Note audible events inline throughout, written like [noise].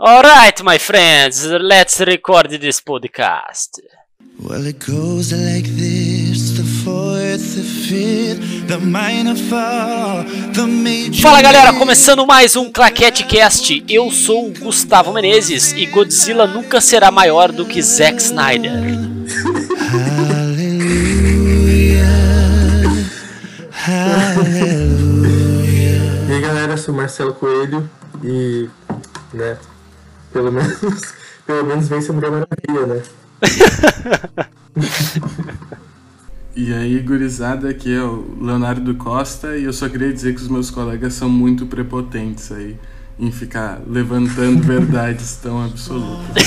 Alright, my friends, let's record this podcast. Well, it goes like this, the fourth, the fifth, the minor fall, the major... Fala galera, começando mais um Claquete Cast. Eu sou o Gustavo Menezes e Godzilla nunca será maior do que Zack Snyder. E aí galera, eu sou Marcelo Coelho e, né, pelo menos, [laughs] pelo menos vence a Mulher Maravilha, né? [laughs] e aí, gurizada, aqui é o Leonardo Costa e eu só queria dizer que os meus colegas são muito prepotentes aí em ficar levantando verdades tão absolutas.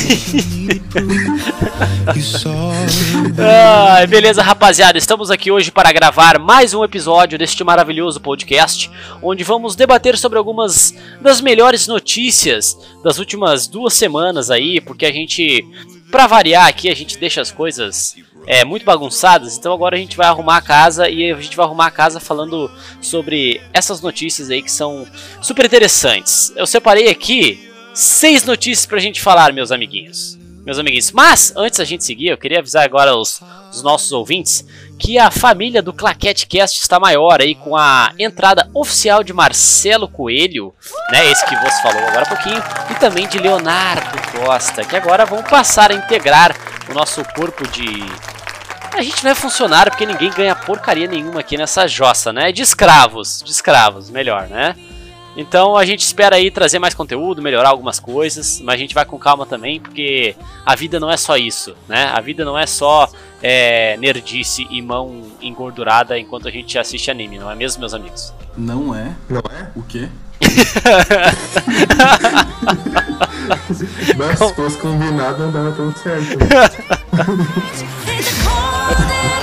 ah, [laughs] beleza, rapaziada. Estamos aqui hoje para gravar mais um episódio deste maravilhoso podcast, onde vamos debater sobre algumas das melhores notícias das últimas duas semanas aí, porque a gente, para variar aqui, a gente deixa as coisas é, muito bagunçadas, então agora a gente vai arrumar a casa e a gente vai arrumar a casa falando sobre essas notícias aí que são super interessantes. Eu separei aqui seis notícias pra gente falar, meus amiguinhos. Meus amiguinhos. Mas, antes da gente seguir, eu queria avisar agora os, os nossos ouvintes que a família do Claquete Cast está maior aí com a entrada oficial de Marcelo Coelho, né, esse que você falou agora há pouquinho, e também de Leonardo Costa, que agora vão passar a integrar o nosso corpo de a gente não é funcionário porque ninguém ganha porcaria nenhuma aqui nessa jossa, né? De escravos, de escravos, melhor, né? Então a gente espera aí trazer mais conteúdo, melhorar algumas coisas, mas a gente vai com calma também, porque a vida não é só isso, né? A vida não é só é, nerdice e mão engordurada enquanto a gente assiste anime, não é mesmo, meus amigos? Não é? Não é? O quê? Mas se fosse combinado não dava tão certo. [laughs]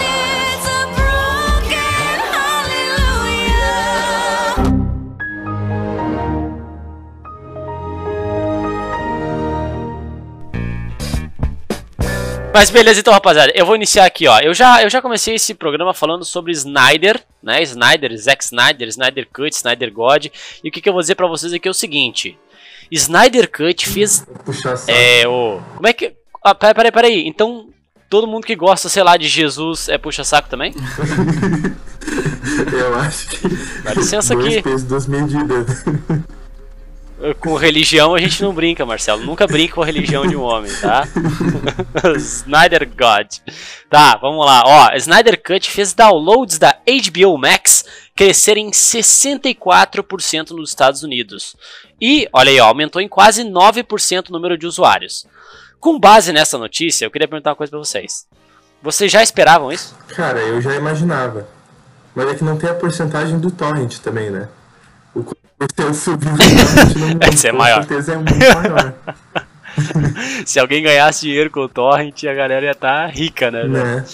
Mas beleza, então, rapaziada, eu vou iniciar aqui, ó. Eu já, eu já comecei esse programa falando sobre Snyder, né? Snyder, Zack Snyder, Snyder Cut, Snyder God. E o que, que eu vou dizer pra vocês aqui é o seguinte: Snyder Cut fez. Puxa É, o. Como é que. Ah, peraí, peraí, peraí. Então, todo mundo que gosta, sei lá, de Jesus é puxa-saco também? [laughs] eu acho que. Dá licença dois aqui. Pesos, duas medidas. Com religião a gente não brinca, Marcelo. Nunca brinca com a religião de um homem, tá? [laughs] Snyder God. Tá, vamos lá. Ó, Snyder Cut fez downloads da HBO Max crescerem 64% nos Estados Unidos. E, olha aí, ó, aumentou em quase 9% o número de usuários. Com base nessa notícia, eu queria perguntar uma coisa pra vocês. Vocês já esperavam isso? Cara, eu já imaginava. Mas é que não tem a porcentagem do torrent também, né? O eu subiu [laughs] não, Esse é maior. Com certeza é muito maior. [laughs] Se alguém ganhasse dinheiro com o torrent, a galera ia estar tá rica, né? né?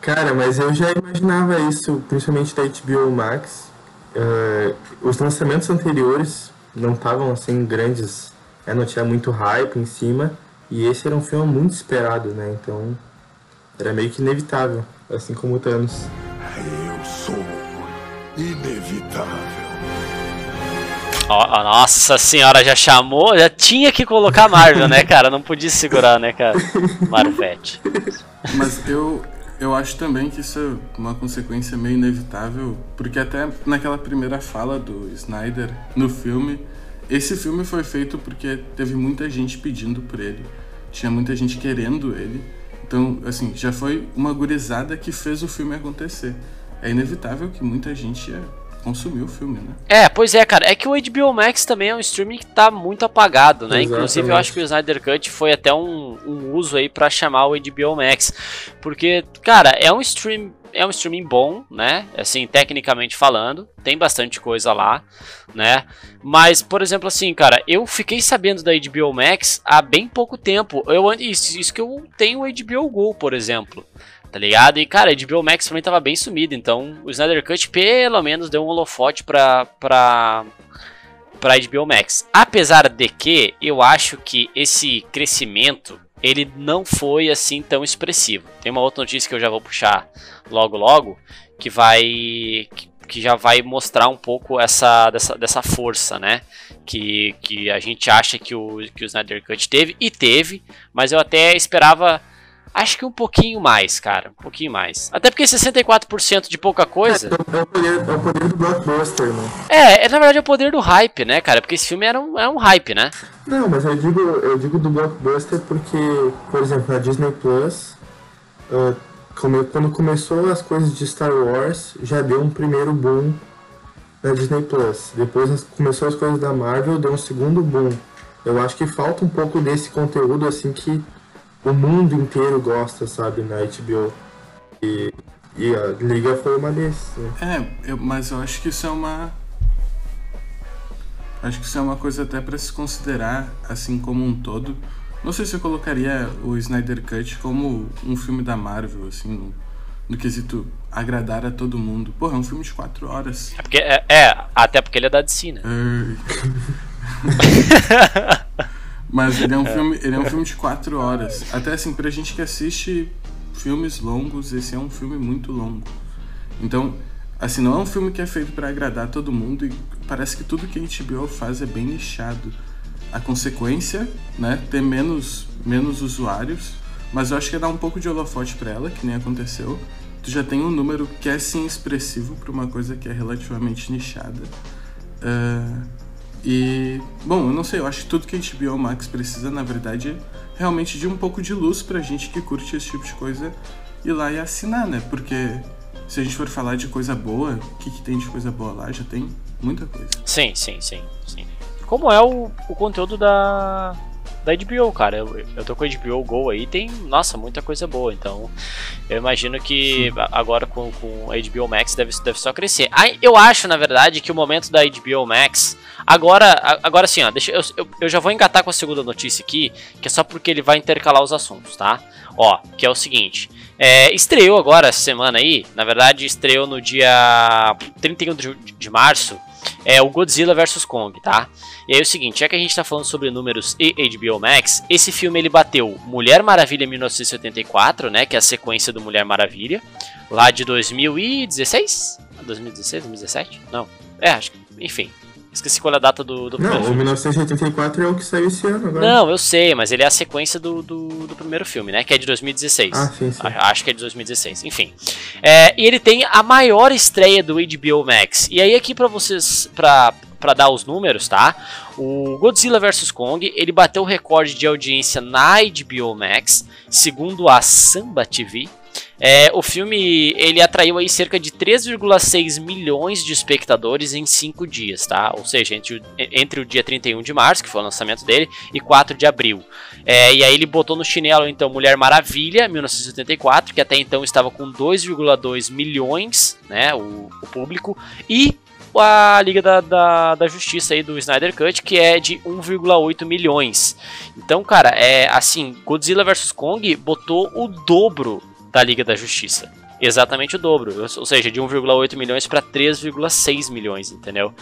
Cara, mas eu já imaginava isso, principalmente da HBO Max. Uh, os lançamentos anteriores não estavam assim grandes, é, não tinha muito hype em cima. E esse era um filme muito esperado, né? Então era meio que inevitável, assim como o Thanos. Oh, nossa senhora, já chamou, já tinha que colocar Marvel, né, cara? Não podia segurar, né, cara? Marvete. Mas eu, eu acho também que isso é uma consequência meio inevitável, porque até naquela primeira fala do Snyder no filme, esse filme foi feito porque teve muita gente pedindo por ele, tinha muita gente querendo ele. Então, assim, já foi uma gurizada que fez o filme acontecer. É inevitável que muita gente ia consumiu o filme, né? É, pois é, cara. É que o HBO Max também é um streaming que tá muito apagado, né? Exatamente. Inclusive, eu acho que o Snyder Cut foi até um, um uso aí para chamar o HBO Max. Porque, cara, é um stream. É um streaming bom, né? Assim, tecnicamente falando, tem bastante coisa lá, né? Mas, por exemplo, assim, cara, eu fiquei sabendo da HBO Max há bem pouco tempo. Eu, isso, isso que eu tenho o HBO Go, por exemplo tá ligado? E, cara, a HBO Max também tava bem sumido, então o Snyder Cut pelo menos deu um holofote pra, pra, pra HBO Max. Apesar de que eu acho que esse crescimento, ele não foi assim tão expressivo. Tem uma outra notícia que eu já vou puxar logo logo, que vai... Que, que já vai mostrar um pouco essa dessa, dessa força, né? Que, que a gente acha que o, que o Snyder Cut teve, e teve, mas eu até esperava Acho que um pouquinho mais, cara. Um pouquinho mais. Até porque 64% de pouca coisa. É, é, o poder, é o poder do blockbuster, né? É, é, na verdade é o poder do hype, né, cara? Porque esse filme era um, era um hype, né? Não, mas eu digo, eu digo do blockbuster porque, por exemplo, na Disney Plus, uh, quando começou as coisas de Star Wars, já deu um primeiro boom na Disney Plus. Depois começou as coisas da Marvel, deu um segundo boom. Eu acho que falta um pouco desse conteúdo assim que o mundo inteiro gosta, sabe, na HBO. E, e a Liga foi uma desses. Né? É, eu, mas eu acho que isso é uma. Acho que isso é uma coisa até para se considerar, assim como um todo. Não sei se eu colocaria o Snyder Cut como um filme da Marvel, assim, no, no quesito agradar a todo mundo. Porra, é um filme de quatro horas. É, porque, é, é até porque ele é da DC, né? [laughs] Mas ele é um filme, ele é um filme de quatro horas. Até assim, pra gente que assiste filmes longos, esse é um filme muito longo. Então, assim, não é um filme que é feito para agradar todo mundo e parece que tudo que a HBO faz é bem nichado. A consequência, né, ter menos menos usuários, mas eu acho que é dar um pouco de holofote para ela, que nem aconteceu. Tu já tem um número que é sim expressivo para uma coisa que é relativamente nichada. Uh, e, bom, eu não sei, eu acho que tudo que a HBO Max precisa, na verdade, é realmente de um pouco de luz pra gente que curte esse tipo de coisa ir lá e assinar, né? Porque se a gente for falar de coisa boa, o que, que tem de coisa boa lá? Já tem muita coisa. Sim, sim, sim, sim. Como é o, o conteúdo da, da HBO, cara. Eu, eu tô com a HBO Go aí, tem, nossa, muita coisa boa. Então, eu imagino que Sim. agora com, com a HBO Max deve, deve só crescer. Aí, eu acho, na verdade, que o momento da HBO Max. Agora, agora sim, ó, deixa, eu, eu, eu já vou engatar com a segunda notícia aqui, que é só porque ele vai intercalar os assuntos, tá? Ó, que é o seguinte. É, estreou agora essa semana aí, na verdade estreou no dia 31 de, de março, é o Godzilla vs Kong, tá? E aí é o seguinte, já que a gente tá falando sobre números e HBO Max, esse filme ele bateu Mulher Maravilha 1984, né, que é a sequência do Mulher Maravilha, lá de 2016? 2016, 2017? Não. É, acho que, enfim, Esqueci qual é a data do, do Não, o 1984 é o que saiu esse ano agora. Não, eu sei, mas ele é a sequência do, do, do primeiro filme, né? Que é de 2016. Ah, sim, sim. Acho que é de 2016. Enfim. É, e ele tem a maior estreia do HBO Max. E aí, aqui para vocês, pra, pra dar os números, tá? O Godzilla vs Kong, ele bateu o recorde de audiência na HBO Max, segundo a Samba TV, é, o filme ele atraiu aí cerca de 3,6 milhões de espectadores em 5 dias, tá? Ou seja, entre o, entre o dia 31 de março, que foi o lançamento dele, e 4 de abril. É, e aí ele botou no chinelo então Mulher Maravilha, 1984, que até então estava com 2,2 milhões, né, o, o, público, e a Liga da, da, da, Justiça aí do Snyder Cut, que é de 1,8 milhões. Então, cara, é assim, Godzilla vs Kong botou o dobro da Liga da Justiça. Exatamente o dobro, ou seja, de 1,8 milhões para 3,6 milhões, entendeu?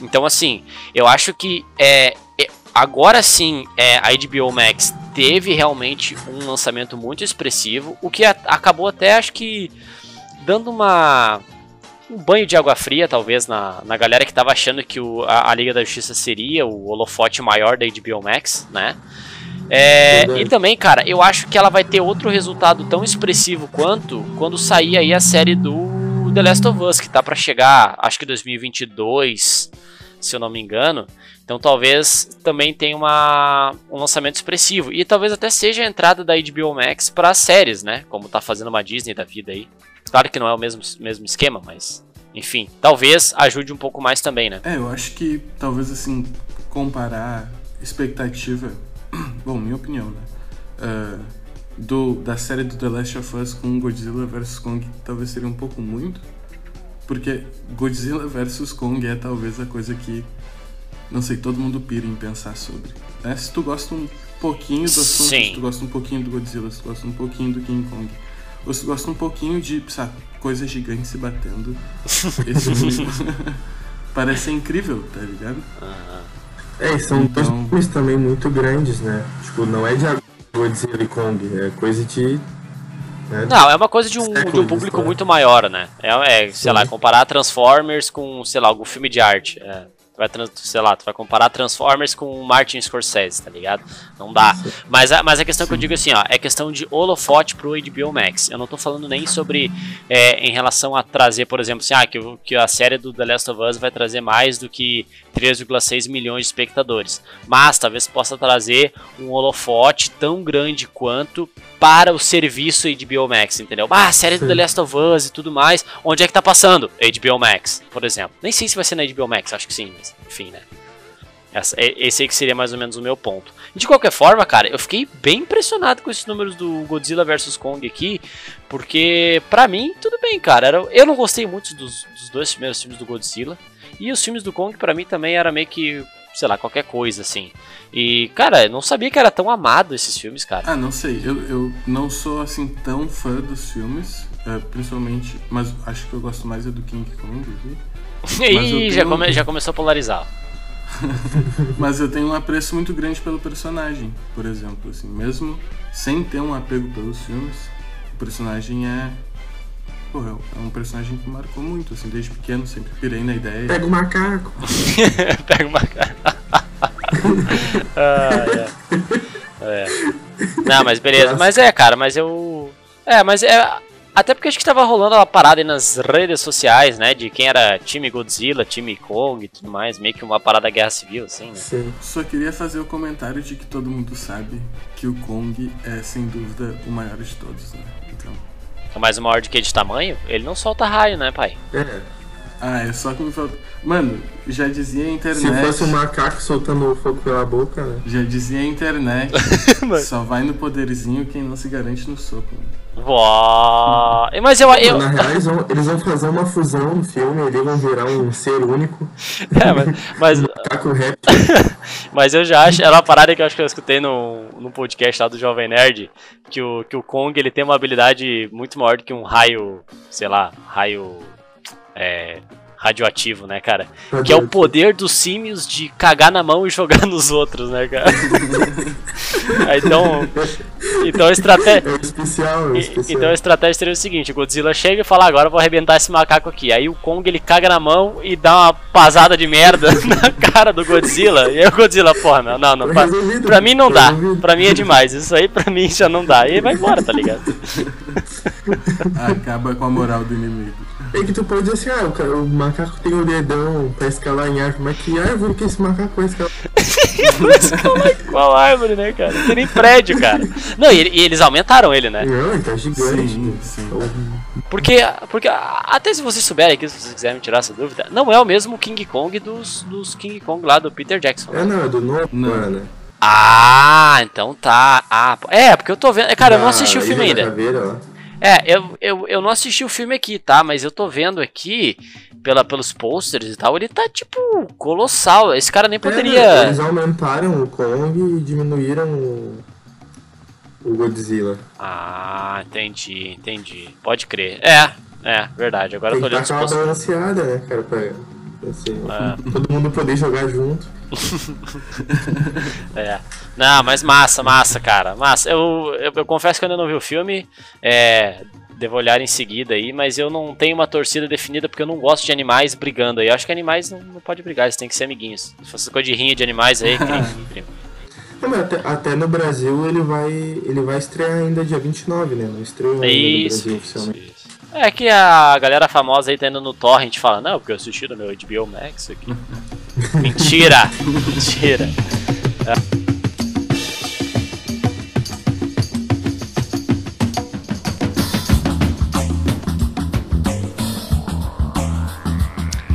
Então, assim, eu acho que é, é agora sim é, a HBO Max teve realmente um lançamento muito expressivo, o que a, acabou até, acho que, dando uma um banho de água fria, talvez, na, na galera que estava achando que o, a, a Liga da Justiça seria o holofote maior da HBO Max, né? É, e também, cara, eu acho que ela vai ter outro resultado tão expressivo quanto quando sair aí a série do The Last of Us, que tá para chegar, acho que 2022, se eu não me engano. Então talvez também tenha uma, um lançamento expressivo. E talvez até seja a entrada da HBO Max para séries, né? Como tá fazendo uma Disney da vida aí. Claro que não é o mesmo, mesmo esquema, mas enfim, talvez ajude um pouco mais também, né? É, eu acho que talvez assim, comparar expectativa [clears throat] bom, minha opinião, né? Uh, do, da série do The Last of Us com Godzilla vs Kong talvez seria um pouco muito, porque Godzilla vs Kong é talvez a coisa que, não sei, todo mundo pira em pensar sobre. Né? Se tu gosta um pouquinho do assunto, Sim. se tu gosta um pouquinho do Godzilla, se tu gosta um pouquinho do King Kong, ou se tu gosta um pouquinho de, sabe, coisas gigantes se batendo, [laughs] esse [laughs] parece incrível, tá ligado? Aham. É, e são então... dois filmes também muito grandes, né? Tipo, não é de Godzilla e Kong, é coisa de Né? Não, é uma coisa de um, de um público história. muito maior, né? É, é, sei Sim. lá, comparar Transformers com, sei lá, algum filme de arte. É, vai, trans- sei lá, tu vai comparar Transformers com Martin Scorsese, tá ligado? Não dá. Mas a, mas a questão que eu digo assim, ó, é questão de holofote pro HBO Max. Eu não tô falando nem sobre é, em relação a trazer, por exemplo, assim, ah, que, que a série do The Last of Us vai trazer mais do que 3,6 milhões de espectadores. Mas talvez possa trazer um holofote tão grande quanto para o serviço HBO Max, entendeu? Ah, a série do. The Last of Us e tudo mais. Onde é que tá passando? HBO Max, por exemplo. Nem sei se vai ser na HBO Max, acho que sim, mas enfim, né? Esse aí que seria mais ou menos o meu ponto. De qualquer forma, cara, eu fiquei bem impressionado com esses números do Godzilla vs Kong aqui, porque pra mim, tudo bem, cara. Eu não gostei muito dos, dos dois primeiros filmes do Godzilla, e os filmes do Kong pra mim também era meio que, sei lá, qualquer coisa assim. E, cara, eu não sabia que era tão amado esses filmes, cara. Ah, não sei. Eu, eu não sou assim tão fã dos filmes, é, principalmente. Mas acho que eu gosto mais é do King Kong. viu? [laughs] e eu já, come- já começou a polarizar. [laughs] Mas eu tenho um apreço muito grande pelo personagem, por exemplo. Assim, mesmo sem ter um apego pelos filmes, o personagem é. Porra, é um personagem que marcou muito, assim, desde pequeno, sempre pirei na ideia. Pega o macaco. [laughs] Pega uma cara. ah, é. É. Não, mas beleza. Mas é, cara, mas eu. É, mas é. Até porque acho que tava rolando uma parada aí nas redes sociais, né? De quem era time Godzilla, time Kong e tudo mais. Meio que uma parada guerra civil, assim, né? Sim. Só queria fazer o comentário de que todo mundo sabe que o Kong é, sem dúvida, o maior de todos, né? Então. Mas o maior de que de tamanho, ele não solta raio, né, pai? É. Ah, é só que me falta. Mano, já dizia a internet. Se fosse um macaco soltando fogo pela boca, né? Já dizia a internet. [laughs] Mano. só vai no poderzinho quem não se garante no soco. né? Uó. Mas eu. eu... Na real, eles vão, eles vão fazer uma fusão no filme, eles vão virar um ser único. [laughs] É, mas, mas, [laughs] Macaco rap. [laughs] Mas eu já acho, era uma parada que eu acho que eu escutei no, no podcast lá do Jovem Nerd, que o, que o Kong ele tem uma habilidade muito maior do que um raio, sei lá, raio é, radioativo, né, cara? Que é o poder dos símios de cagar na mão e jogar [laughs] nos outros, né, cara? [laughs] Aí, então, então a estratégia... É especial, é E- especial. Então a estratégia seria o seguinte, o Godzilla chega e fala, agora eu vou arrebentar esse macaco aqui. Aí o Kong ele caga na mão e dá uma pasada de merda [laughs] na cara do Godzilla. E aí o Godzilla, porra, meu, não, não, pra, resolvido, pra mim não dá. resolvido. Pra mim é demais. Isso aí pra mim já não dá. E aí vai embora, tá ligado? Acaba com a moral do inimigo. É que tu pode dizer assim, ah, o, cara- o macaco tem o dedão pra escalar em árvore, mas que árvore que esse macaco vai escalar? Qual, [laughs] qual árvore, né, cara? Não tem nem prédio, cara. Não, e, e eles aumentaram ele, né? Não, ele tá gigante. Sim, sim. Porque, porque até se vocês souberem aqui, se vocês quiserem me tirar essa dúvida, não é o mesmo King Kong dos, dos King Kong lá do Peter Jackson. né? É, não, é do novo, Não. mano. Ah, então tá. Ah, pô. é, porque eu tô vendo. Cara, eu não Da assisti o filme da ainda. Caveira, lá. É, eu, eu, eu não assisti o filme aqui, tá? Mas eu tô vendo aqui, pela, pelos posters e tal, ele tá, tipo, colossal. Esse cara nem É, poderia. eles aumentaram o Kong e diminuíram o, o Godzilla. Ah, entendi, entendi. Pode crer. É, é, verdade. Agora eu Tem tô que olhando dar os aquela posters. balanceada, né, cara, pra, assim, É. [laughs] todo mundo poder jogar junto. [laughs] É. Não, mas massa, massa, cara. Massa. Eu, eu, eu confesso que eu ainda não vi o filme. É. Devo olhar em seguida aí, mas eu não tenho uma torcida definida porque eu não gosto de animais brigando aí. Eu acho que animais não, não pode brigar, eles têm que ser amiguinhos. Se fosse coisa de rinha de animais aí, primo. [laughs] Não, mas até, até no Brasil ele vai, ele vai estrear ainda dia 29, né? Não estreou ainda no Isso, Brasil isso, oficialmente. isso. É que a galera famosa aí tá indo no torrent fala, não, porque eu assisti no meu HBO Max aqui. [laughs] Mentira! [laughs] Mentira!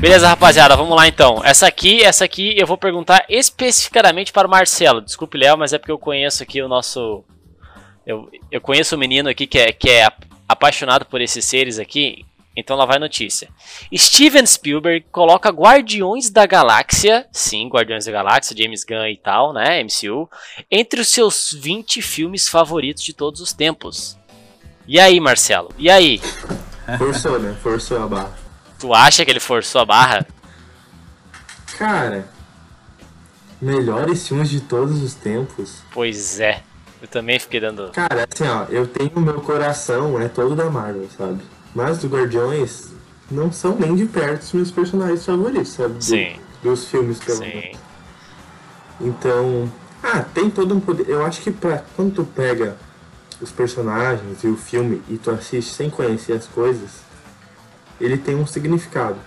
Beleza, rapaziada, vamos lá então. Essa aqui, essa aqui eu vou perguntar especificamente para o Marcelo. Desculpe, Léo, mas é porque eu conheço aqui o nosso. Eu, eu conheço o menino aqui que é, que é apaixonado por esses seres aqui. Então lá vai a notícia. Steven Spielberg coloca Guardiões da Galáxia, sim, Guardiões da Galáxia, James Gunn e tal, né, MCU, entre os seus 20 filmes favoritos de todos os tempos. E aí, Marcelo? E aí? Forçou, né? Forçou a barra. Tu acha que ele forçou a barra? Cara, melhores filmes de todos os tempos. Pois é. Eu também fiquei dando. Cara, assim, ó, eu tenho meu coração, é todo da Marvel, sabe? Mas os Guardiões não são nem de perto os meus personagens favoritos, sabe? Do, Sim. Dos filmes, pelo Sim. menos. Então, ah, tem todo um poder. Eu acho que pra, quando tu pega os personagens e o filme e tu assiste sem conhecer as coisas, ele tem um significado.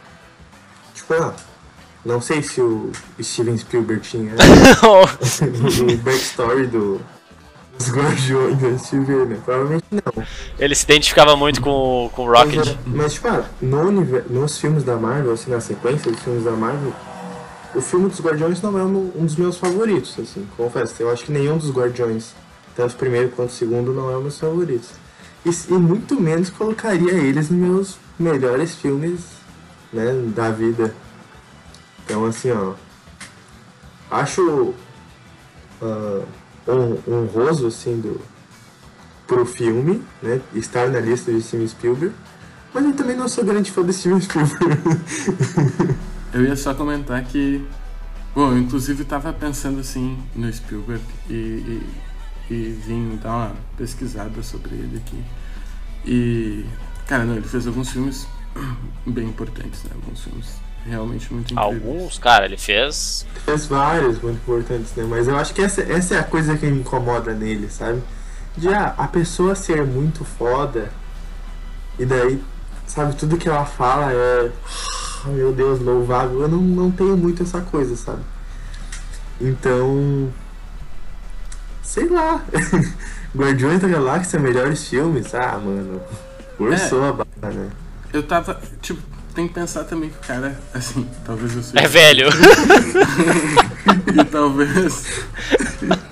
Tipo, ah, não sei se o Steven Spielberg tinha [laughs] [laughs] o backstory do, dos Guardiões antes de ver, né? Provavelmente não. Ele se identificava muito com, o- com o Mas, Rocket. é- mas, tipo, ah, no univer- nos filmes da Marvel, assim, na sequência dos filmes da Marvel, o filme dos Guardiões não é um, um dos meus favoritos, assim, confesso. Eu acho que nenhum dos Guardiões, tanto o primeiro quanto o segundo, não é um dos favoritos. E, e muito menos colocaria eles nos meus melhores filmes, né, da vida. Então, assim, ó, acho hon- honroso, assim, do, pro filme, né, estar na lista de Steven Spielberg, mas eu também não sou grande fã de Steven Spielberg. [laughs] Eu ia só comentar que. Bom, eu inclusive tava pensando assim no Spielberg e, e, e vim dar uma pesquisada sobre ele aqui. E. Cara, não, ele fez alguns filmes [clears throat] bem importantes, né? Alguns filmes realmente muito incríveis. Alguns, cara, ele fez. Fez vários muito importantes, né? Mas eu acho que essa, essa é a coisa que me incomoda nele, sabe? De ah, a pessoa ser muito foda e daí, sabe, tudo que ela fala é. "Ah, Meu Deus, louvável. Eu não, não tenho muito essa coisa, sabe? Então. Sei lá. [laughs] Guardiões da Galáxia, melhores filmes? Ah, mano. Forçou a barra, né? Eu tava. Tipo, tem que pensar também que o cara, assim, talvez eu seja. É velho. [laughs] E talvez.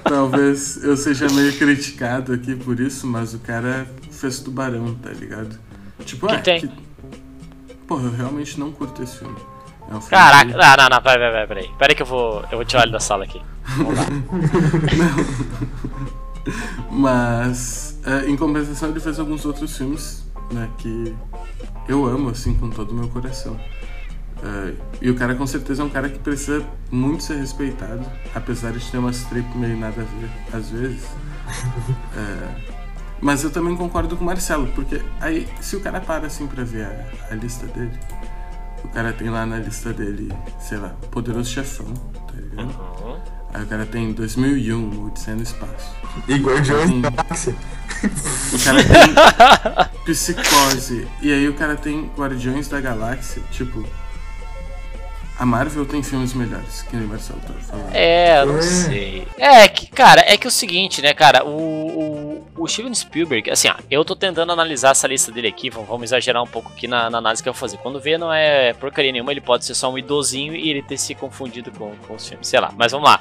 talvez eu seja meio criticado aqui por isso, mas o cara fez tubarão, tá ligado? Tipo, Que ah, tem? Porra, eu realmente não curto esse filme. É um filme Caraca, que- não, não, não, peraí, peraí, peraí. Peraí que eu vou, eu vou tirar ele da sala aqui. Vamos lá. [laughs] Mas, é, em compensação, ele fez alguns outros filmes, né, que eu amo, assim, com todo o meu coração. É, e o cara, com certeza, é um cara que precisa muito ser respeitado, apesar de ter umas trip meio nada a ver, às vezes. [laughs] É, mas eu também concordo com o Marcelo, porque aí, se o cara para, assim, pra ver a, a lista dele, o cara tem lá na lista dele, sei lá, Poderoso Chefão, tá ligado? Aí o cara tem 2001, Odisseia no Espaço. E Guardiões da Galáxia. [laughs] O cara tem [laughs] Psicose. E aí o cara tem Guardiões da Galáxia. Tipo, a Marvel tem filmes melhores, que o Marcelo tá falando. É, eu não É. sei. É que, cara, é que o seguinte, né, cara, o, o, o Steven Spielberg, assim, ó, eu tô tentando analisar essa lista dele aqui, vamos, vamos exagerar um pouco aqui na, na análise que eu vou fazer. Quando vê, não é porcaria nenhuma, ele pode ser só um idosinho e ele ter se confundido com, com os filmes, sei lá, mas vamos lá.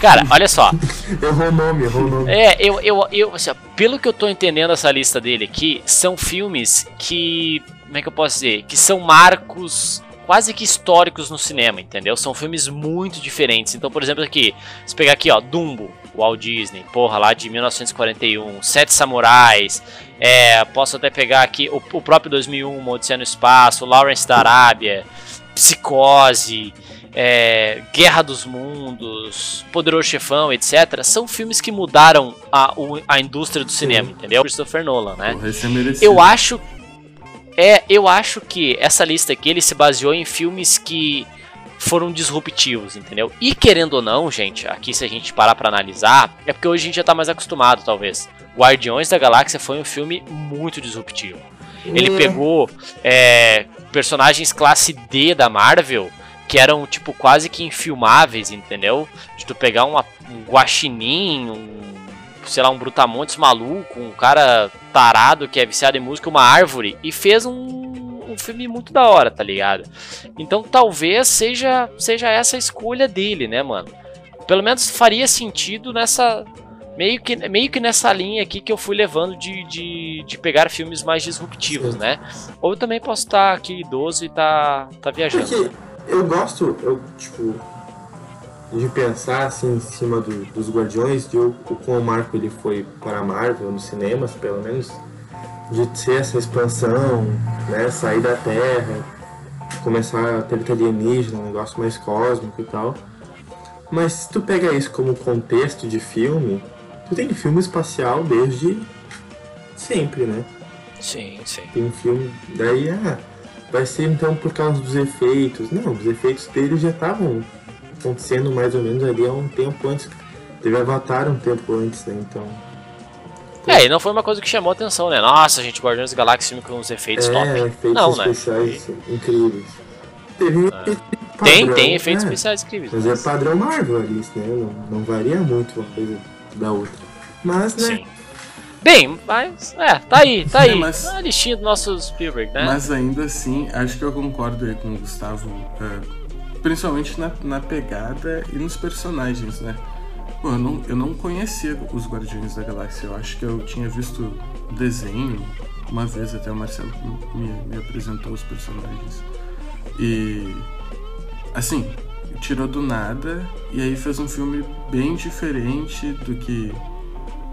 Cara, olha só, [laughs] Errou o nome, errou o nome. é, eu, eu, eu assim, ó, pelo que eu tô entendendo essa lista dele aqui, são filmes que, como é que eu posso dizer, que são marcos quase que históricos no cinema, entendeu? São filmes muito diferentes. Então, por exemplo, aqui, se pegar aqui, ó, Dumbo, Walt Disney, porra, lá de 1941, Sete Samurais, é, posso até pegar aqui o, o próprio 2001, Uma Odisseia no Espaço, Lawrence da Arábia, Psicose, é, Guerra dos Mundos, Poderoso Chefão, etc. São filmes que mudaram a, o- a indústria do cinema, entendeu? Christopher Nolan, né? Porra, é. Eu acho. É, eu acho que essa lista aqui ele se baseou em filmes que foram disruptivos, entendeu? E querendo ou não, gente, aqui se a gente parar pra analisar, é porque hoje a gente já tá mais acostumado, talvez. Guardiões da Galáxia foi um filme muito disruptivo. Ele É. pegou é, personagens classe D da Marvel que eram tipo quase que infilmáveis, entendeu? De tu pegar uma, um guaxinim, um, sei lá, um brutamontes maluco, um cara tarado que é viciado em música, uma árvore e fez um, um filme muito da hora, tá ligado? Então talvez seja seja essa a escolha dele, né, mano? Pelo menos faria sentido nessa meio que, meio que nessa linha aqui que eu fui levando de, de, de pegar filmes mais disruptivos, Sim. né? Ou eu também posso estar aqui idoso e tá, tá viajando. Porque eu gosto, eu, tipo, de pensar assim em cima do- dos Guardiões, de o, o quão marco ele foi para a Marvel, nos cinemas, pelo menos, de ser essa expansão, né, sair da Terra, começar a ter alienígena, um negócio mais cósmico e tal. Mas se tu pega isso como contexto de filme, tu tem filme espacial desde sempre, né? Sim, sim. Tem um filme, daí, ah, vai ser então por causa dos efeitos. Não, os efeitos dele já estavam acontecendo mais ou menos ali há um tempo antes. Teve Avatar um tempo antes, né? Então. É, e não foi uma coisa que chamou atenção, né? Nossa, gente, Guardiões da Galáxia com uns efeitos é, top. efeitos não, né? especiais incríveis. Teve É. efeito Tem, padrão, tem efeitos é, especiais incríveis. Mas é padrão Marvel ali, né? Não, não varia muito uma coisa da outra. Mas, né? Sim. Bem, mas. É, tá aí, tá É, aí. mas- A listinha do nosso Spielberg, né? Mas ainda assim, acho que eu concordo aí com o Gustavo, é, principalmente na, na pegada e nos personagens, né? Pô, eu não, eu não conhecia os Guardiões da Galáxia, eu acho que eu tinha visto desenho, uma vez até o Marcelo me, me apresentou os personagens. E. Assim, tirou do nada e aí fez um filme bem diferente do que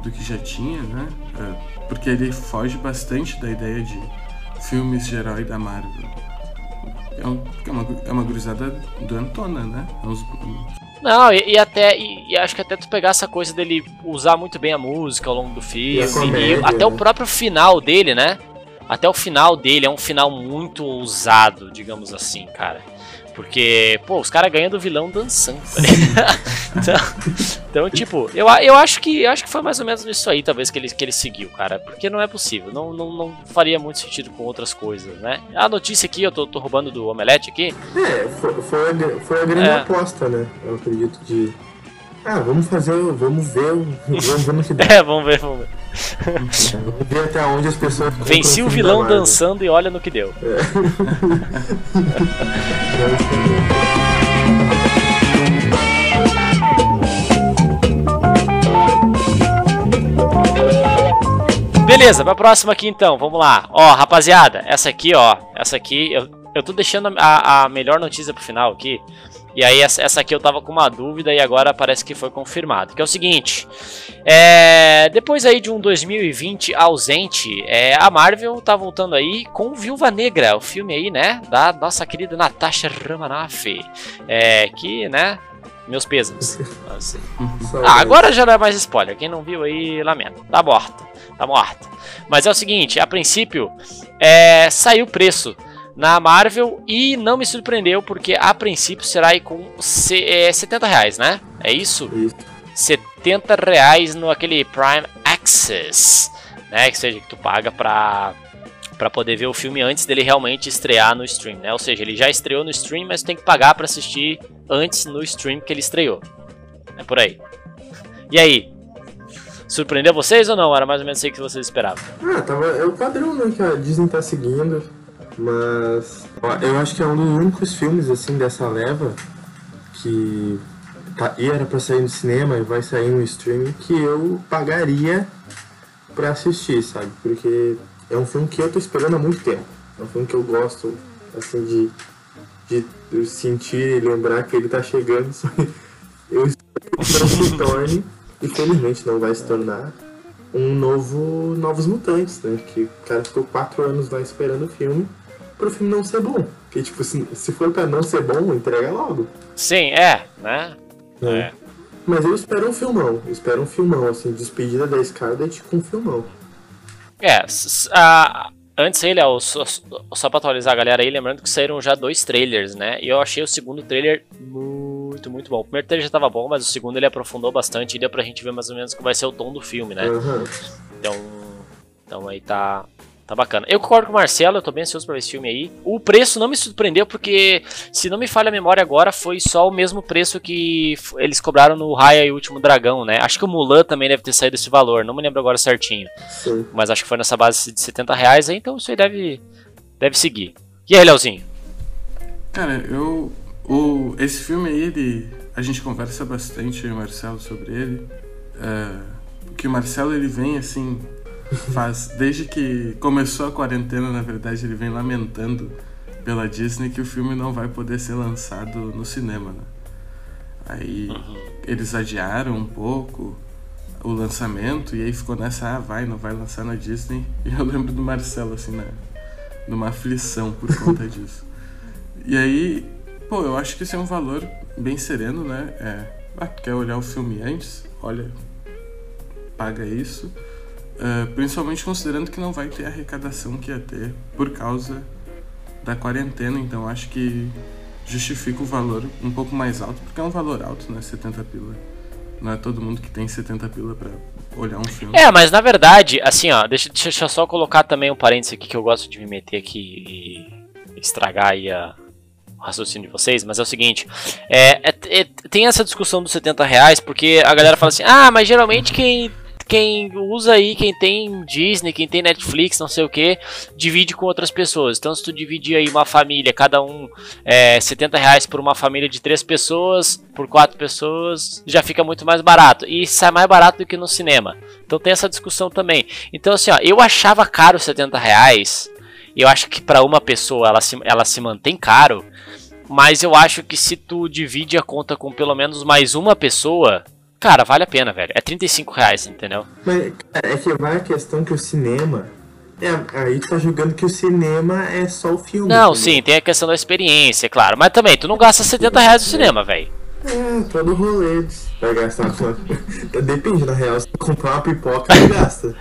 do que já tinha, né? É, porque ele foge bastante da ideia de filmes de herói da Marvel. É, um, é uma, é uma gurizada doentona, né? É uns- Não, e, e até. E, e acho que até tu pegar essa coisa dele usar muito bem a música ao longo do filme. E comédia, até o próprio final dele, né? Até o final dele é um final muito ousado, digamos assim, cara. Porque, pô, os caras ganham do vilão dançando. tá [laughs] então, então, tipo, eu, eu acho que eu acho que foi mais ou menos isso aí, talvez, que ele, que ele seguiu, cara. Porque não é possível. Não, não, não faria muito sentido com outras coisas, né? A notícia aqui, eu tô, tô roubando do Omelete aqui. É, foi, foi, a, foi a grande É. aposta, né? Eu acredito de. Ah, vamos fazer, vamos ver, o- vamos ver no [laughs] que dá. É, vamos ver, vamos ver. vamos ver até onde as pessoas. Venci o vilão dançando e olha no que deu. [laughs] Beleza, pra próxima aqui então, vamos lá. Ó, rapaziada, essa aqui, ó, essa aqui, eu, eu tô deixando a, a melhor notícia pro final aqui. E aí, essa, aqui eu tava com uma dúvida e agora parece que foi confirmado. Que é o seguinte: é, depois aí de um 2020 ausente, é, a Marvel tá voltando aí com Viúva Negra, o filme aí, né? Da nossa querida Natasha Romanoff. É, que, né? Meus pêsames. Ah, agora já não é mais spoiler. Quem não viu aí, lamento. Tá morta. Tá morta. Mas é o seguinte, a princípio, é, saiu o preço na Marvel e não me surpreendeu porque a princípio será aí com se, é, 70 reais, né? É isso? Isso. 70 reais no aquele Prime Access, né? Que seja que tu paga pra, pra poder ver o filme antes dele realmente estrear no stream, né? Ou seja, ele já estreou no stream, mas tu tem que pagar pra assistir antes no stream que ele estreou. É por aí. E aí? Surpreendeu vocês ou não? Era mais ou menos isso que vocês esperavam. Ah, tava, é o padrão né, que a Disney tá seguindo, mas eu acho que é um dos únicos filmes assim dessa leva que tá, e era pra sair no cinema e vai sair no streaming que eu pagaria pra assistir, sabe? Porque é um filme que eu tô esperando há muito tempo. É um filme que eu gosto assim de, de sentir e lembrar que ele tá chegando. [laughs] Só que eu espero que se torne, e felizmente não vai se tornar, um novo Novos Mutantes, né? Que o cara ficou quatro anos lá esperando o filme pro filme não ser bom. Porque, tipo, se, se for pra não ser bom, entrega logo. Sim, é, né? né? Mas eu espero um filmão. Eu espero um filmão, assim, despedida da Scarlett com um filmão. É, a- antes ele, ó, só, só pra atualizar a galera aí, lembrando que saíram já dois trailers, né? E eu achei o segundo trailer muito, muito bom. O primeiro trailer já tava bom, mas o segundo ele aprofundou bastante e deu pra gente ver mais ou menos como vai ser o tom do filme, né? Aham. Então, então aí tá, tá bacana. Eu concordo com o Marcelo, eu tô bem ansioso pra ver esse filme aí. O preço não me surpreendeu porque, se não me falha a memória agora, foi só o mesmo preço que eles cobraram no Raya e o Último Dragão, né? Acho que o Mulan também deve ter saído esse valor, não me lembro agora certinho. Sim. Mas acho que foi nessa base de 70 reais, aí, então isso aí deve, deve seguir. E aí, Leozinho? Cara, eu. O, esse filme aí, ele, a gente conversa bastante, eu e o Marcelo, sobre ele. É, que o Marcelo, ele vem assim. Faz. Desde que começou a quarentena, na verdade, ele vem lamentando pela Disney que o filme não vai poder ser lançado no cinema, né? Aí eles adiaram um pouco o lançamento e aí ficou nessa, ah, vai, não vai lançar na Disney. [laughs] E eu lembro do Marcelo, assim, na, numa aflição por conta [laughs] disso. E aí, pô, eu acho que esse é um valor bem sereno, né? É, ah, quer olhar o filme antes? Olha, paga isso. Uh, principalmente considerando que não vai ter arrecadação que ia ter por causa da quarentena, então acho que justifica o valor um pouco mais alto, porque é um valor alto, né? 70 pila. Não é todo mundo que tem 70 pila pra olhar um filme. É, mas na verdade, assim, ó, deixa, deixa eu só colocar também um parênteses aqui que eu gosto de me meter aqui e estragar aí a, o raciocínio de vocês, mas é o seguinte, é, é, é, tem essa discussão dos 70 reais, porque a galera fala assim, ah, mas geralmente quem quem usa aí, quem tem Disney, quem tem Netflix, não sei o que, divide com outras pessoas. Então, se tu dividir aí uma família, cada um é, 70 reais por uma família de três pessoas, por quatro pessoas, já fica muito mais barato. E sai mais barato do que no cinema. Então tem essa discussão também. Então, assim, ó, eu achava caro 70 reais. Eu acho que para uma pessoa ela se, ela se mantém caro. Mas eu acho que se tu divide a conta com pelo menos mais uma pessoa, Cara, vale a pena, velho. É 35 reais, entendeu? Mas é que vai a questão que o cinema. É, aí tu tá julgando que o cinema é só o filme. Não, sim, tem a questão da experiência, claro. Mas também, tu não gasta 70 reais no cinema, velho. É, todo rolê. Vai gastar. [laughs] Depende, na real. Se comprar uma pipoca, [laughs] não gasta.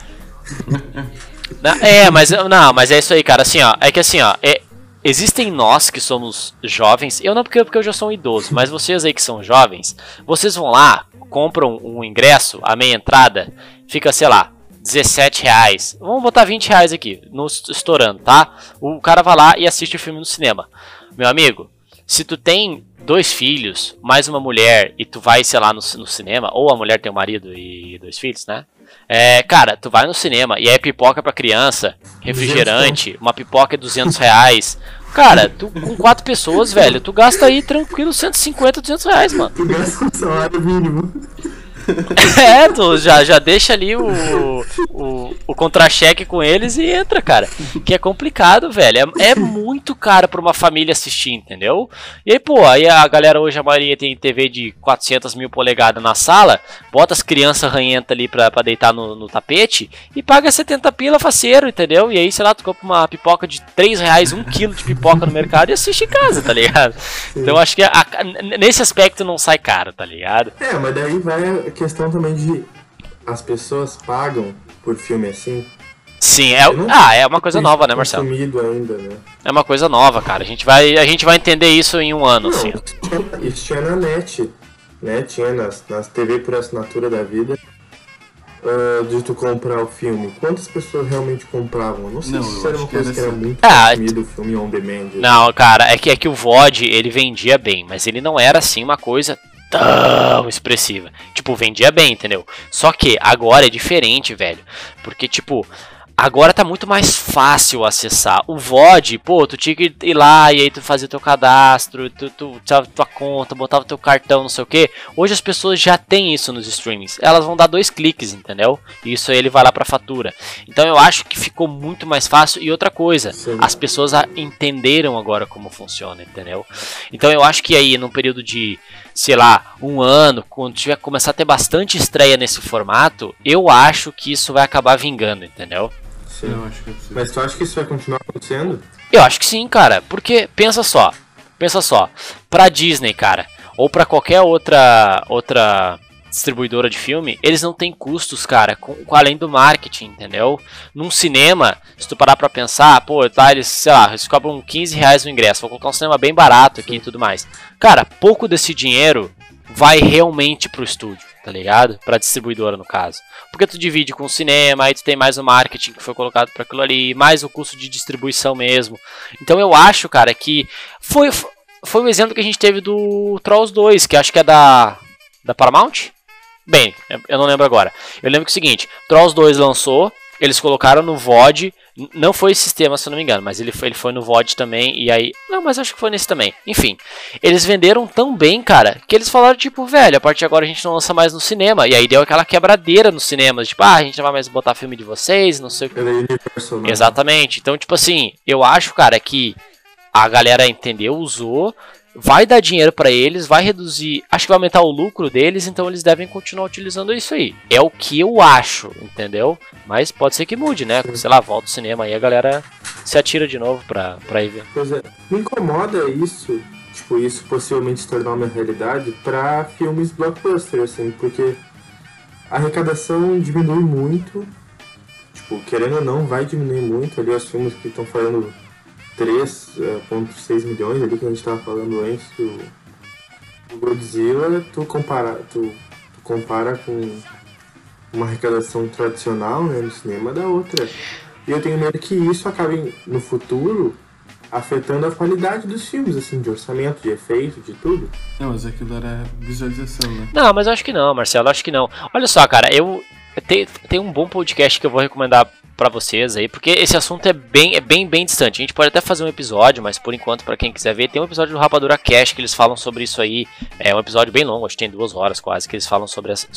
é, mas não, mas é isso aí, cara. Assim, ó. É que assim, ó. É, existem nós que somos jovens. Eu não porque, porque eu já sou um idoso, mas vocês aí que são jovens, vocês vão lá, compram um ingresso, a meia entrada, fica, sei lá, 17 reais. Vamos botar 20 reais aqui, no, estourando, tá? O cara vai lá e assiste o filme no cinema. Meu amigo, se tu tem dois filhos, mais uma mulher, e tu vai, sei lá, no, no cinema, ou a mulher tem um marido e dois filhos, né? É, cara, tu vai no cinema e é pipoca pra criança, refrigerante, uma pipoca é 200 reais. [laughs] Cara, tu com quatro pessoas, velho, tu gasta aí tranquilo 150, 200 reais, mano. Tu gasta um salário mínimo. [laughs] é, tu já, já deixa ali o, o, o contra-cheque com eles e entra, cara. Que é complicado, velho. É, é muito caro pra uma família assistir, entendeu? E aí, pô, aí a galera hoje, a maioria tem TV de 400 mil polegadas na sala, bota as crianças ranhentas ali pra, pra deitar no, no, tapete e paga 70 pila faceiro, entendeu? E aí, sei lá, tu compra uma pipoca de 3 reais, 1 quilo de pipoca no mercado e assiste em casa, tá ligado? Então acho que a, a, nesse aspecto não sai caro, tá ligado? É, mas daí vai questão também de as pessoas pagam por filme assim. Sim, é, ah, é uma coisa nova, né, Marcelo? Ainda, né? É uma coisa nova, cara. A gente vai, a gente vai entender isso em um ano, Não, assim. Isso tinha na net, né? Tinha nas, nas TV por assinatura da vida. Uh, de tu comprar o filme, quantas pessoas realmente compravam? Não sei não, se era uma coisa que era, que era muito ah, o filme on demand. Não, cara, é que, é que o VOD ele vendia bem, mas ele não era assim uma coisa tão expressiva. Tipo, vendia bem, entendeu? Só que agora é diferente, velho. Porque, tipo, Agora tá muito mais fácil acessar. O VOD, pô, tu tinha que ir lá e aí tu fazia teu cadastro, tu, tu, tua, conta, botava teu cartão, não sei o que. Hoje as pessoas já têm isso nos streamings. Elas vão dar dois cliques, entendeu? E isso aí ele vai lá pra fatura. Então eu acho que ficou muito mais fácil. E outra coisa, Sim. as pessoas entenderam agora como funciona, entendeu? Então eu acho que aí, num período de sei lá, um ano, quando tiver começar a ter bastante estreia nesse formato, eu acho que isso vai acabar vingando, entendeu? Sim. Eu acho que é Mas tu acha que isso vai continuar acontecendo? Eu acho que sim, cara. Porque, pensa só. Pensa só. Pra Disney, cara. Ou pra qualquer outra outra distribuidora de filme, eles não têm custos, cara, com, com, além do marketing, entendeu? Num cinema, se tu parar pra pensar, pô, tá, eles, sei lá, eles cobram 15 reais no ingresso, vou colocar um cinema bem barato aqui e tudo mais. Cara, pouco desse dinheiro vai realmente pro estúdio, tá ligado? Pra distribuidora, no caso. Porque tu divide com o cinema, aí tu tem mais o marketing que foi colocado para aquilo ali, mais o custo de distribuição mesmo. Então eu acho, cara, que foi foi o exemplo que a gente teve do Trolls 2, que acho que é da da Paramount. Bem, eu não lembro agora. Eu lembro que é o seguinte, Trolls 2 lançou, eles colocaram no VOD, não foi esse sistema, se eu não me engano, mas ele foi, ele foi no VOD também, e aí. Não, mas acho que foi nesse também. Enfim, eles venderam tão bem, cara, que eles falaram, tipo, velho, a partir de agora a gente não lança mais no cinema. E aí deu aquela quebradeira nos cinemas, tipo, ah, a gente não vai mais botar filme de vocês, não sei o que. É Exatamente. Então, tipo assim, eu acho, cara, que a galera entendeu, usou, vai dar dinheiro para eles, vai reduzir, acho que vai aumentar o lucro deles, então eles devem continuar utilizando isso aí. É o que eu acho, entendeu? Mas pode ser que mude, né? Sei lá, volta o cinema aí a galera se atira de novo pra, pra ir ver. Pois é, me incomoda isso, tipo, isso possivelmente se tornar uma realidade pra filmes blockbuster, assim, porque a arrecadação diminui muito. Tipo, querendo ou não, vai diminuir muito. Ali os filmes que estão falando 3,6 milhões ali que a gente estava falando antes do, do Godzilla, tu compara, tu, tu compara com uma arrecadação tradicional né, no cinema da outra. E eu tenho medo que isso acabe no futuro afetando a qualidade dos filmes, assim, de orçamento, de efeito, de tudo. Não, mas aquilo era visualização, né? Não, mas eu acho que não, Marcelo, acho que não. Olha só, cara, eu tem, tem um bom podcast que eu vou recomendar para vocês aí, porque esse assunto é bem, é bem, bem distante. A gente pode até fazer um episódio, mas por enquanto, para quem quiser ver, tem um episódio do Rapadura Cash que eles falam sobre isso aí. É um episódio bem longo, acho que tem duas horas quase, que eles falam sobre essa,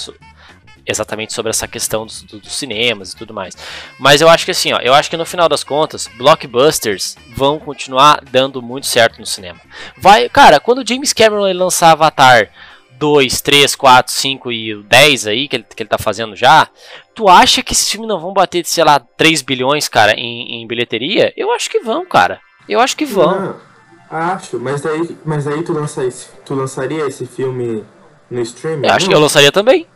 exatamente sobre essa questão dos, dos, cinemas e tudo mais. Mas eu acho que assim, ó, eu acho que no final das contas, blockbusters vão continuar dando muito certo no cinema. Vai, cara, quando James Cameron ele lançar Avatar 2, 3, 4, 5 e 10 aí, que ele, que ele tá fazendo já, tu acha que esses filmes não vão bater, sei lá, 3 bilhões, cara, em, em bilheteria? Eu acho que vão, cara. Eu acho que vão. Não, acho, mas daí, mas daí tu, lança esse, tu lançaria esse filme no streaming? Eu acho que eu lançaria também.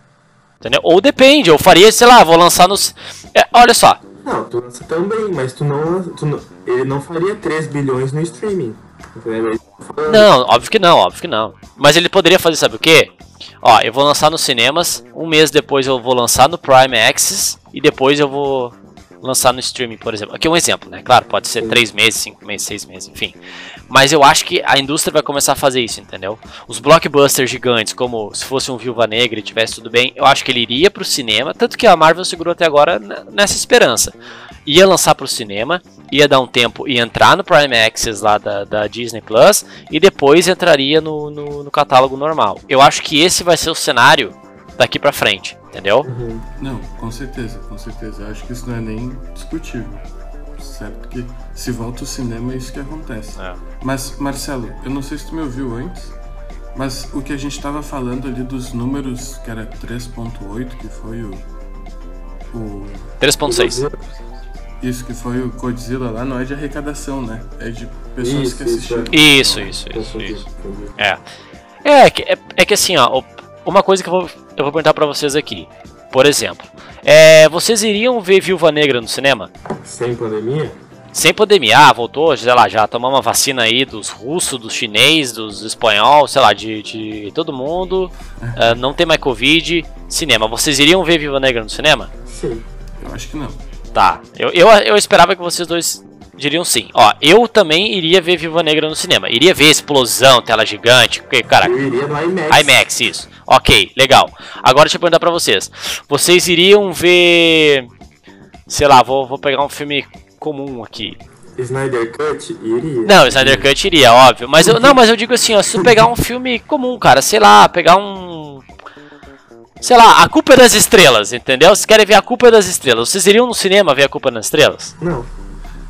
Entendeu? Ou depende, eu faria, sei lá, vou lançar nos. É, olha só. Não, tu lança também, mas tu não, tu não. Ele não faria 3 bilhões no streaming. Entendeu? Não, óbvio que não, óbvio que não. Mas ele poderia fazer, sabe o quê? Ó, eu vou lançar nos cinemas, um mês depois eu vou lançar no Prime Access e depois eu vou lançar no streaming, por exemplo. Aqui é um exemplo, né? Claro, pode ser 3 meses, 5 meses, 6 meses, enfim. Mas eu acho que a indústria vai começar a fazer isso, entendeu? Os blockbusters gigantes, como se fosse um Viúva Negra e tivesse tudo bem, eu acho que ele iria pro cinema, tanto que a Marvel segurou até agora nessa esperança. Ia lançar pro cinema, ia dar um tempo e entrar no Prime Access lá da, da Disney Plus, e depois entraria no, no, no catálogo normal. Eu acho que esse vai ser o cenário daqui pra frente, entendeu? Uhum. Não, com certeza, com certeza. Eu acho que isso não é nem discutível. Certo que se volta o cinema é isso que acontece. É. Mas, Marcelo, eu não sei se tu me ouviu antes, mas o que a gente estava falando ali dos números, que era 3.8, que foi o. o 3.6. Isso que foi o Godzilla lá, não é de arrecadação, né? É de pessoas isso, que assistiram. Isso, isso, isso, isso. É. É, que, é, é que assim, ó, uma coisa que eu vou, eu vou perguntar pra vocês aqui. Por exemplo, é, vocês iriam ver Viúva Negra no cinema? Sem pandemia? Sem pandemia, ah, voltou, sei lá, já tomou uma vacina aí dos russos, dos chinês, dos espanhol, sei lá, de, de todo mundo, uh, não tem mais Covid, cinema. Vocês iriam ver Viúva Negra no cinema? Sim. Eu acho que não. Tá, eu, eu, eu esperava que vocês dois diriam sim. Ó, eu também iria ver Viva Negra no cinema. Iria ver explosão, tela gigante. Okay, cara, eu iria no IMAX. IMAX, isso. Ok, legal. Agora deixa eu perguntar pra vocês. Vocês iriam ver. Sei lá, vou, vou pegar um filme comum aqui. Snyder Cut iria. Não, Snyder Cut iria, óbvio. Mas eu, não, mas eu digo assim, ó, se tu pegar um filme comum, cara, sei lá, pegar um. Sei lá, A Culpa é das Estrelas, entendeu? Vocês querem ver A Culpa é das Estrelas. Vocês iriam no cinema ver A Culpa das Estrelas? Não.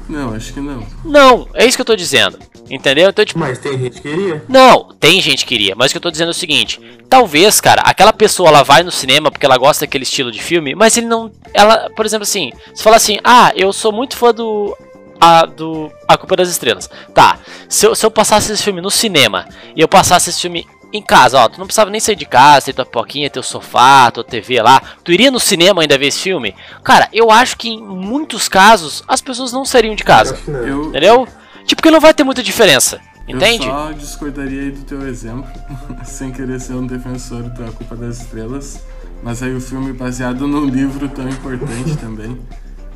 Não, acho que não. Não, é isso que eu tô dizendo. Entendeu? Então, tipo, mas tem gente que iria. Não, tem gente que iria. Mas o que eu tô dizendo é o seguinte: talvez, cara, aquela pessoa ela vai no cinema porque ela gosta daquele estilo de filme, mas ele não. Ela, por exemplo, assim, se fala assim, ah, eu sou muito fã do. A, do A Culpa das Estrelas. Tá, se eu, se eu passasse esse filme no cinema e eu passasse esse filme em casa, ó, tu não precisava nem sair de casa, ter tua pipoquinha, teu sofá, tua TV lá. Tu iria no cinema ainda ver esse filme? Cara, eu acho que em muitos casos as pessoas não sairiam de casa. Eu... Entendeu? Tipo, que não vai ter muita diferença. Entende? Eu só discordaria aí do teu exemplo, [laughs] sem querer ser um defensor da Culpa das Estrelas. Mas aí o filme baseado num livro tão importante [laughs] também.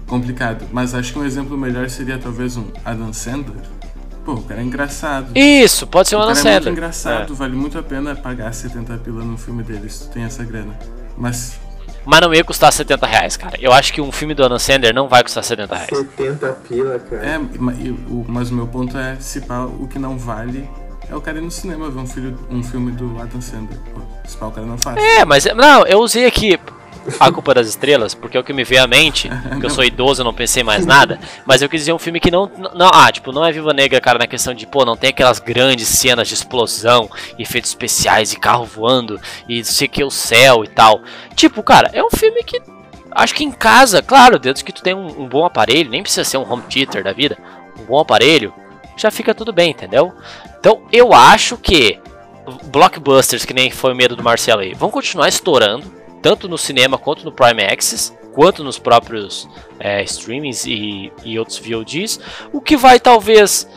Complicado. Mas acho que um exemplo melhor seria talvez um Adam Sandler Pô, o cara é engraçado. Isso, pode ser uma Adam Sandler. É muito engraçado, é. vale muito a pena pagar 70 pila no filme dele, se tu tem essa grana. Mas. Mas não ia custar 70 reais, cara. Eu acho que um filme do Adam Sandler não vai custar 70 reais. 70 pila, cara. É, mas o meu ponto é, se pá, o que não vale é o cara ir no cinema ver um, filho, um filme do Adam Sandler. Pô, se pá, o cara não faz. É, mas. Não, eu usei aqui. [laughs] A Culpa das Estrelas, porque é o que me veio à mente, porque eu sou idoso, não pensei mais nada, mas eu quis dizer um filme que não, não, ah, tipo, não é Viva Negra, cara, na questão de, pô, não tem aquelas grandes cenas de explosão, efeitos especiais e carro voando e sei que o céu e tal. Tipo, cara, é um filme que acho que em casa, claro, desde que tu tem um, um bom aparelho, nem precisa ser um home theater da vida, um bom aparelho, já fica tudo bem, entendeu? Então, eu acho que blockbusters, que nem foi o medo do Marcelo aí, vão continuar estourando tanto no cinema quanto no Prime Access, quanto nos próprios é, streamings e, e outros VODs, o que vai talvez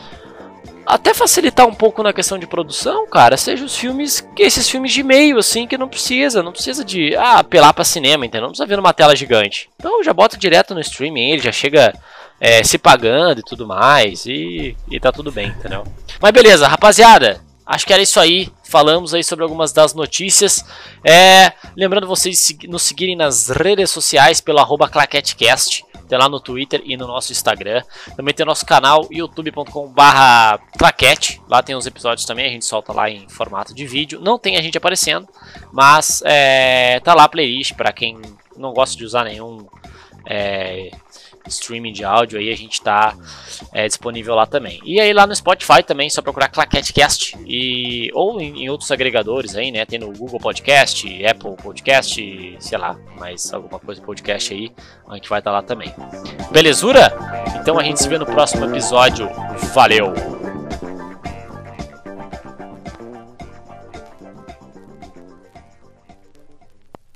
até facilitar um pouco na questão de produção, cara, seja os filmes, esses filmes de meio, assim, que não precisa, não precisa de, ah, apelar pra cinema, entendeu? Não precisa ver numa tela gigante. Então já bota direto no streaming, ele já chega é, se pagando e tudo mais, e, e tá tudo bem, entendeu? Mas beleza, rapaziada, acho que era isso aí. Falamos aí sobre algumas das notícias. É, lembrando vocês nos seguirem nas redes sociais pelo arroba claquetecast. Tem lá no Twitter e no nosso Instagram. Também tem o nosso canal youtube.com/barra claquete. Lá tem os episódios também, a gente solta lá em formato de vídeo. Não tem a gente aparecendo, mas é, tá lá a playlist para quem não gosta de usar nenhum é, streaming de áudio aí a gente está é, disponível lá também. E aí lá no Spotify também, só procurar Claquetecast e ou em, em, outros agregadores aí, né? Tem no Google Podcast, Apple Podcast, sei lá, mais alguma coisa podcast aí, a gente vai estar tá lá também. Belezura? Então a gente se vê no próximo episódio. Valeu!